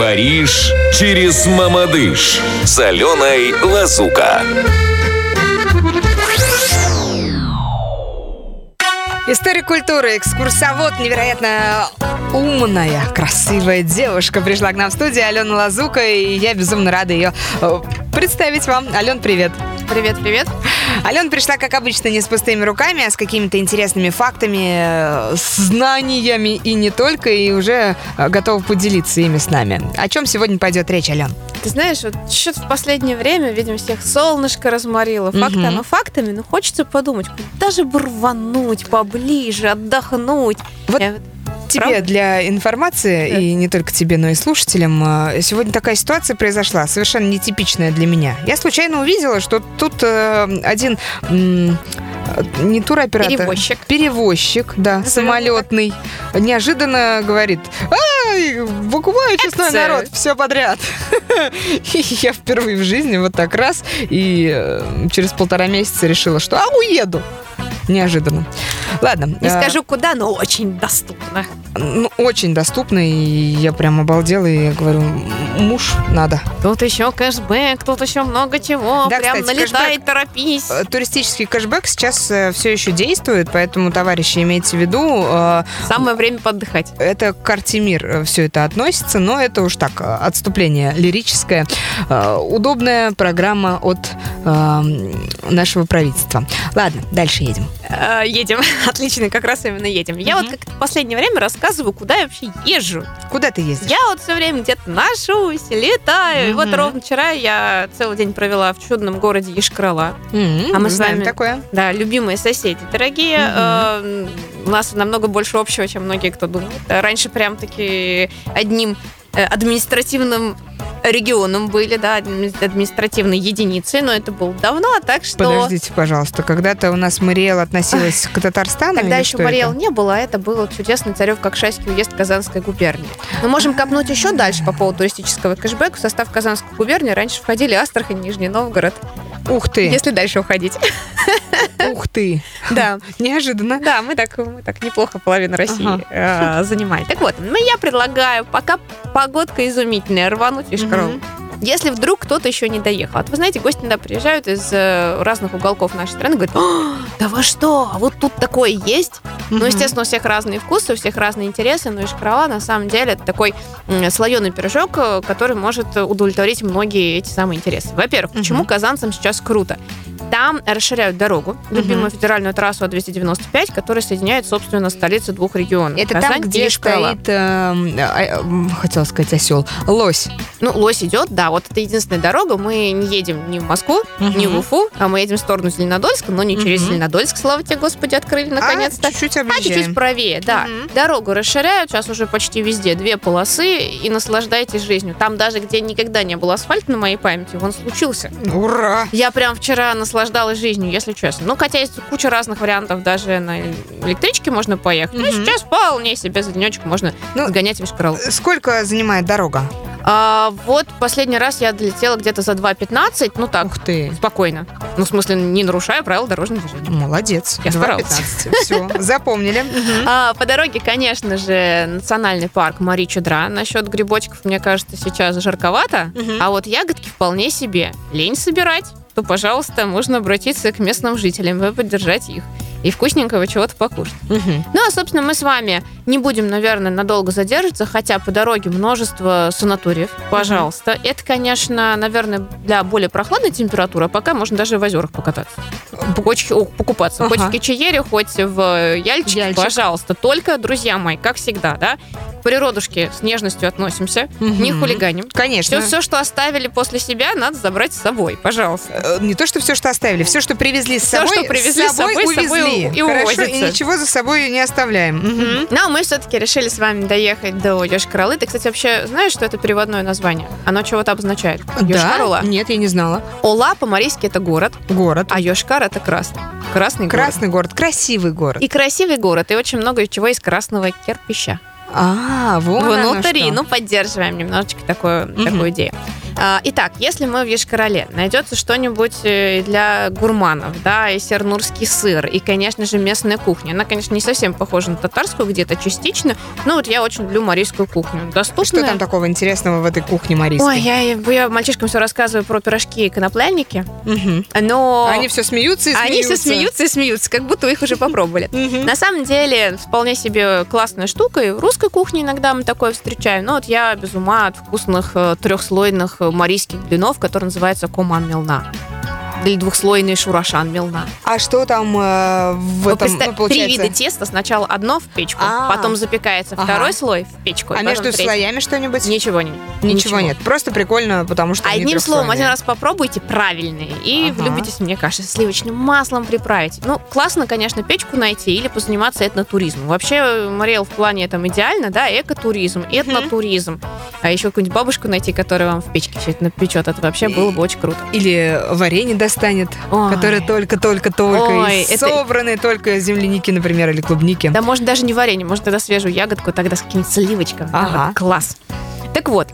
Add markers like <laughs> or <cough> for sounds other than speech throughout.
Париж через Мамадыш с Аленой Лазука. История культуры, экскурсовод, невероятно умная, красивая девушка пришла к нам в студию, Алена Лазука, и я безумно рада ее э, представить вам. Ален, привет. Привет, привет. Алена пришла, как обычно, не с пустыми руками, а с какими-то интересными фактами, э, знаниями и не только, и уже э, готова поделиться ими с нами. О чем сегодня пойдет речь, Ален? Ты знаешь, вот что-то в последнее время, видимо, всех солнышко разморило. Факты, Мгм. оно фактами, но хочется подумать, куда же бы рвануть поближе, отдохнуть. Вот Я Тебе Правда? для информации, Да. и не только тебе, но и слушателям, э, сегодня такая ситуация произошла, совершенно нетипичная для меня. Я случайно увидела, что тут э, один не туроператор. Перевозчик. Перевозчик, да, Назовем самолетный. Неожиданно говорит, ай, покупаю честной народ, все подряд. <laughs> И я впервые в жизни вот так раз, и э, через полтора месяца решила, что а, уеду. Неожиданно. Ладно. Не э, скажу куда, но очень доступно. ну, очень доступно, и я прям обалдела, и говорю, «М, муж надо. Тут еще кэшбэк, тут еще много чего. Да, Прям кстати, налетай, кэшбэк. торопись. Э, Туристический кэшбэк сейчас все еще действует, поэтому, товарищи, имейте в виду, э, Самое время подыхать. это к Артемир все это относится, но это уж так, э, отступление лирическое. Э, Удобная программа от э, нашего правительства. Ладно, дальше едем. Э, едем. <laughs> Отлично, как раз именно едем. Я вот как в последнее время рассказываю, куда я вообще езжу. Куда ты ездишь? Я вот все время где-то ношусь, летаю. И вот ровно вчера я целый день провела в чудном городе Ешкрала. А мы с вами- такое. Да, любимые соседи, дорогие. Э, у нас намного больше общего, чем многие кто думает. Раньше прям таки одним э, административным регионом были, да, адми- административной единицей, но это было давно, так что... Подождите, пожалуйста, когда-то у нас Мариэл относилась к Татарстану? Тогда или еще Мариэл это? не было, а это был чудесный Царев-Кокшайский уезд Казанской губернии. Мы можем копнуть еще дальше по поводу туристического кэшбэка. В состав Казанской губернии раньше входили Астрахань, Нижний Новгород, Ух ты, если дальше уходить. <laughs> ух ты. Да. Неожиданно. Да, мы так, мы так неплохо половину России Ага. э, занимали. Так вот, ну, я предлагаю, пока погодка изумительная, рвануть в Ишкару. Мгм. Если вдруг кто-то еще не доехал. А то, вы знаете, гости иногда приезжают из э, разных уголков нашей страны, говорят, «А, да вы что, а вот тут такое есть? Ну, естественно, у всех разные вкусы, у всех разные интересы, но Ишкарала на самом деле это такой слоеный пирожок, э, который может удовлетворить многие эти самые интересы. Во-первых, почему казанцам сейчас круто? Там расширяют дорогу, любимую федеральную трассу А295, которая соединяет, собственно, столицы двух регионов. Это Казань там, где стоит, эм, а, м, хотела сказать осел, лось. Ну, лось идет, да, вот это единственная дорога. Мы не едем ни в Москву, ни в. Уфу, а мы едем в сторону Зеленодольска, но не через. Зеленодольск, слава тебе, Господи, открыли наконец-то. А, А чуть-чуть правее, да. Мгм. Дорогу расширяют, сейчас уже почти везде две полосы, и наслаждайтесь жизнью. Там даже, где никогда не было асфальта на моей памяти, он случился. Ура! Я прям вчера наслаждалась жизнью, если честно. Ну, хотя есть куча разных вариантов, даже на электричке можно поехать. Ну, Мгм. сейчас вполне себе за денечек можно Ну, сгонять в Ишкарал. Сколько занимает дорога? А, вот последний раз я долетела где-то за 2.15, ну так, Ух ты. спокойно. Ну, в смысле, не нарушая правил дорожного движения. Молодец. Я старалась. Все, запомнили. <laughs> А, по дороге, конечно же, национальный парк Мари Чудра. Насчет грибочков, мне кажется, сейчас жарковато. А вот ягодки вполне себе. Лень собирать, то, пожалуйста, можно обратиться к местным жителям и поддержать их. И вкусненького чего-то покушать. Мгм. Ну, а, собственно, мы с вами не будем, наверное, надолго задерживаться, хотя по дороге множество санаториев. Пожалуйста. Это, конечно, наверное, для более прохладной температуры, а пока можно даже в озерах покататься. Почки- о, покупаться. Ага. Хоть в Кичеере, хоть в Яльчике, Яльчик. пожалуйста. Только, друзья мои, как всегда, да, к природушке с нежностью относимся, не Мгм. хулиганим. Конечно. Все, все, что оставили после себя, надо забрать с собой, пожалуйста. Э, Не то, что все, что оставили, все, что привезли с Всё, собой, что привезли с собой, с собой увезли. И Хорошо, увозится. и ничего за собой не оставляем. Мгм. Но мы все-таки решили с вами доехать до Йошкар-Олы. Ты, кстати, вообще знаешь, что это переводное название? Оно чего-то обозначает. Йошкар-Ола. Да? Нет, я не знала. Ола по-марийски это город, Город. а Йошкар это красный. Красный, город. Красный город, красивый город. И красивый город, и очень много чего из красного кирпича. А, оно Внутри, ну, поддерживаем немножечко такую, такую идею. А, Итак, если мы в Ешкарале, найдется что-нибудь э, для гурманов, да, и сернурский сыр, и, конечно же, местная кухня. Она, конечно, не совсем похожа на татарскую, где-то частично, но вот я очень люблю марийскую кухню. Доступная. Что там такого интересного в этой кухне марийской? Ой, я, я мальчишкам все рассказываю про пирожки и коноплянники, Мгм. но... Они все смеются и смеются. Они все смеются и смеются, как будто их уже попробовали. <laughs> На самом деле, вполне себе классная штука. И в русской кухне иногда мы такое встречаем. Но вот я без ума от вкусных э, трехслойных марийских блинов, которые называются коман мелна. Или двухслойный шурашан мелна. А что там э, в Вы этом, представь- ну, получается? Три вида теста. Сначала одно в печку, А. потом запекается Ага. второй слой в печку. А между третий. слоями что-нибудь? Ничего не. Ничего, нет. Просто прикольно, потому что они Одним словом, один раз попробуйте правильные и Ага. влюбитесь, мне кажется, сливочным маслом приправить. Ну, классно, конечно, печку найти или позаниматься этнотуризмом. Вообще, Мариэл в плане там идеально, да, экотуризм, этнотуризм. А еще какую-нибудь бабушку найти, которая вам в печке все это напечет, это вообще было бы очень круто. Или варенье достанет, Ой. которое только-только-только, Ой, из это- собранной только земляники, например, или клубники. Да, может, даже не варенье, может, тогда свежую ягодку, тогда с каким-нибудь сливочком. Да, Ага. вот класс. Так вот,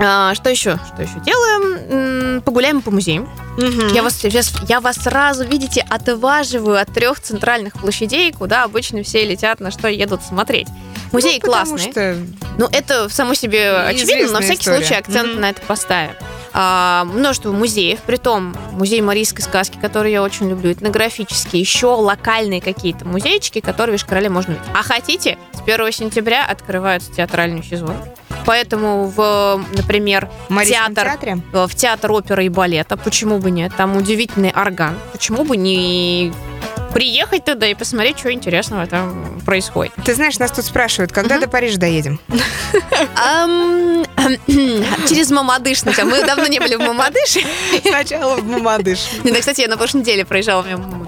а, что еще? Что еще делаем? Погуляем по музеям. Мгм. Я вас, я, я вас сразу, видите, отваживаю от трех центральных площадей, куда обычно все летят, на что едут смотреть. Музей Ну, потому классный. что Ну, это само себе очевидно, но Известная всякий история. случай акцент Мгм. на это поставим. А, множество музеев, притом музей марийской сказки, который я очень люблю, этнографические, еще локальные какие-то музейчики, которые в Ишкарале можно увидеть. А хотите, с 1 сентября открываются театральный сезон. Поэтому, в, например, Марийском театр театре в театр оперы и балета. Почему бы нет? Там удивительный орган. Почему бы не приехать туда и посмотреть, что интересного там происходит? Ты знаешь, нас тут спрашивают, когда до Парижа доедем? <clears throat> Через Мамадыш. Мы давно не были в Мамадыше. Сначала в Мамадыш. Да, кстати, я на прошлой неделе проезжала мимо,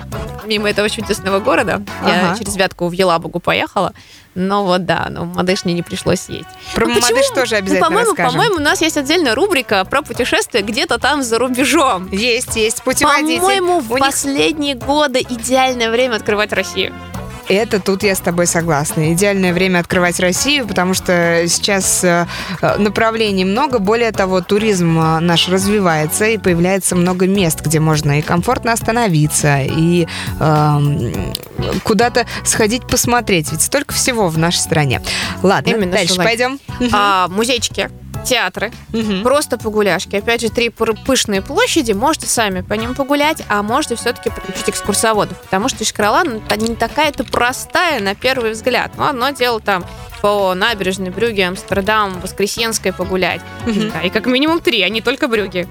мимо этого чудесного города. Я Ага. через Вятку в Елабугу поехала. Но вот да, но в Мамадыш мне не пришлось ездить. Про Ну, почему? тоже Ну, обязательно по-моему, расскажем. по-моему, у нас есть отдельная рубрика про путешествия где-то там за рубежом. Есть, есть путеводитель. По-моему, в У них- последние годы идеальное время открывать Россию. Это тут я с тобой согласна. Идеальное время открывать Россию, потому что сейчас э, э, направлений много. Более того, туризм э, наш развивается, и появляется много мест, где можно и комфортно остановиться, и эм, куда-то сходить посмотреть. Ведь столько всего в нашей стране. Ладно, Именно, дальше желательно. пойдем. А, музейчики, театры, Мгм. просто погуляшки. Опять же, три пышные площади. Можете сами по ним погулять, а можете все-таки подключить экскурсоводов. Потому что Ишкарала ну, не такая-то простая на первый взгляд. Но одно дело там по набережной Брюге, Амстердам, Воскресенской погулять. Мгм. Да, и как минимум три, а не только Брюги.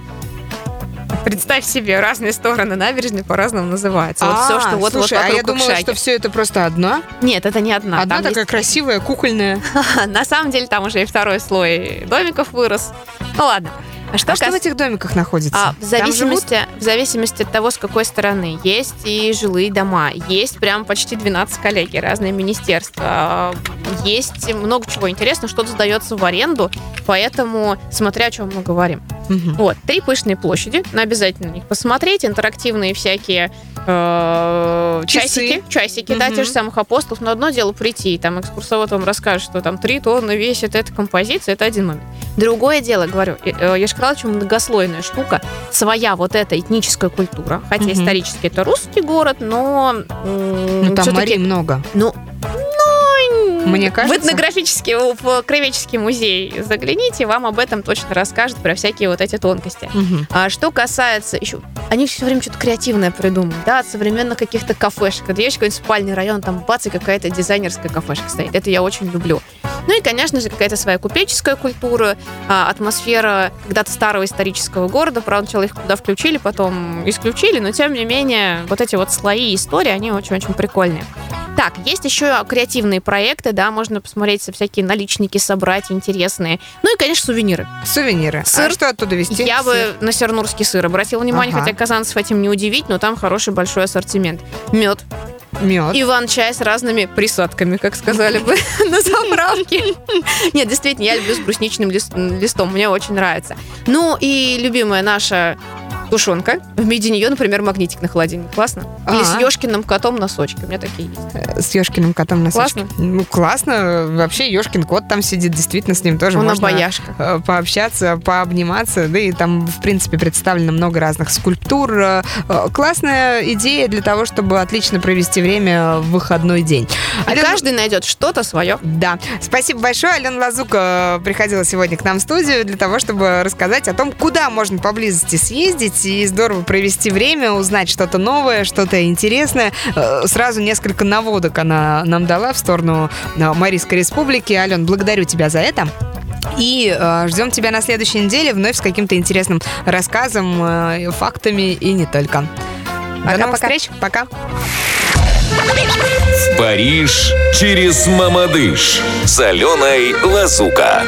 Представь себе, разные стороны набережной по-разному называются. Вот все, А, что вот, слушай, а я думала, что все это просто одна. Нет, это не одна. одна такая красивая, кукольная. <laughs> На самом деле там уже и второй слой домиков вырос. Ну ладно. А что, а что в кас- этих домиках находится? А, в, зависимости, в зависимости от того, с какой стороны. Есть и жилые дома, есть прям почти 12 коллеги, разные министерства. А, Есть много чего интересного, что-то сдается в аренду, поэтому смотря о чем мы говорим. Мгм. Вот, три пышные площади, но обязательно на них посмотреть, интерактивные всякие э, часики, часики, да, Мгм. тех же самых апостолов, но одно дело прийти, и там экскурсовод вам расскажет, что там три тонны весит эта композиция, это один момент. Другое дело, говорю, э, Ешкарал очень многослойная штука, своя вот эта этническая культура, хотя Мгм. исторически это русский город, но Ну, там Марии много. ну, Мне в кажется. этнографический, в Кровеческий музей загляните, вам об этом точно расскажут, про всякие вот эти тонкости. Мгм. А что касается еще, они все время что-то креативное придумывают, да, от современных каких-то кафешек. Есть какой-нибудь спальный район, там бац, и какая-то дизайнерская кафешка стоит. Это я очень люблю. Ну и, конечно же, какая-то своя купеческая культура, а, атмосфера когда-то старого исторического города. Правда, сначала их туда включили, потом исключили, но тем не менее, вот эти вот слои истории, они очень-очень прикольные. Так, есть еще креативные проекты, да, можно посмотреть всякие наличники собрать интересные. Ну и, конечно, сувениры. Сувениры. Сыр. А что оттуда везти? Я Сыр. бы на сернурский сыр обратила внимание, Ага. хотя казанцев этим не удивить, но там хороший большой ассортимент. Мед, Мед. Иван-чай с разными присадками, как сказали бы <laughs> на заправке. Нет, действительно, я люблю с брусничным лис- листом, мне очень нравится. Ну и любимая наша тушенка. В виде нее, например, магнитик на холодильник. Классно? Или А. с Ешкиным котом носочки. У меня такие есть. Э, С Ешкиным котом на Классно? Ну, классно. Вообще, Ешкин кот там сидит, действительно, с ним тоже Он можно обаяшка. э, пообщаться, пообниматься, да и там, в принципе, представлено много разных скульптур. Э, Классная идея для того, чтобы отлично провести время в выходной день. И Алена- каждый найдет что-то свое. Да. Спасибо большое. Алена Лазука приходила сегодня к нам в студию для того, чтобы рассказать о том, куда можно поблизости съездить и здорово провести время, узнать что-то новое, что-то интересное. Э, Сразу несколько наводок она нам дала в сторону э, Марийской Республики. Ален, благодарю тебя за это. И э, ждем тебя на следующей неделе вновь с каким-то интересным рассказом, э, фактами и не только. До новых Пока-пока. встреч. Пока. В Париж через Мамадыш с Аленой Лазука.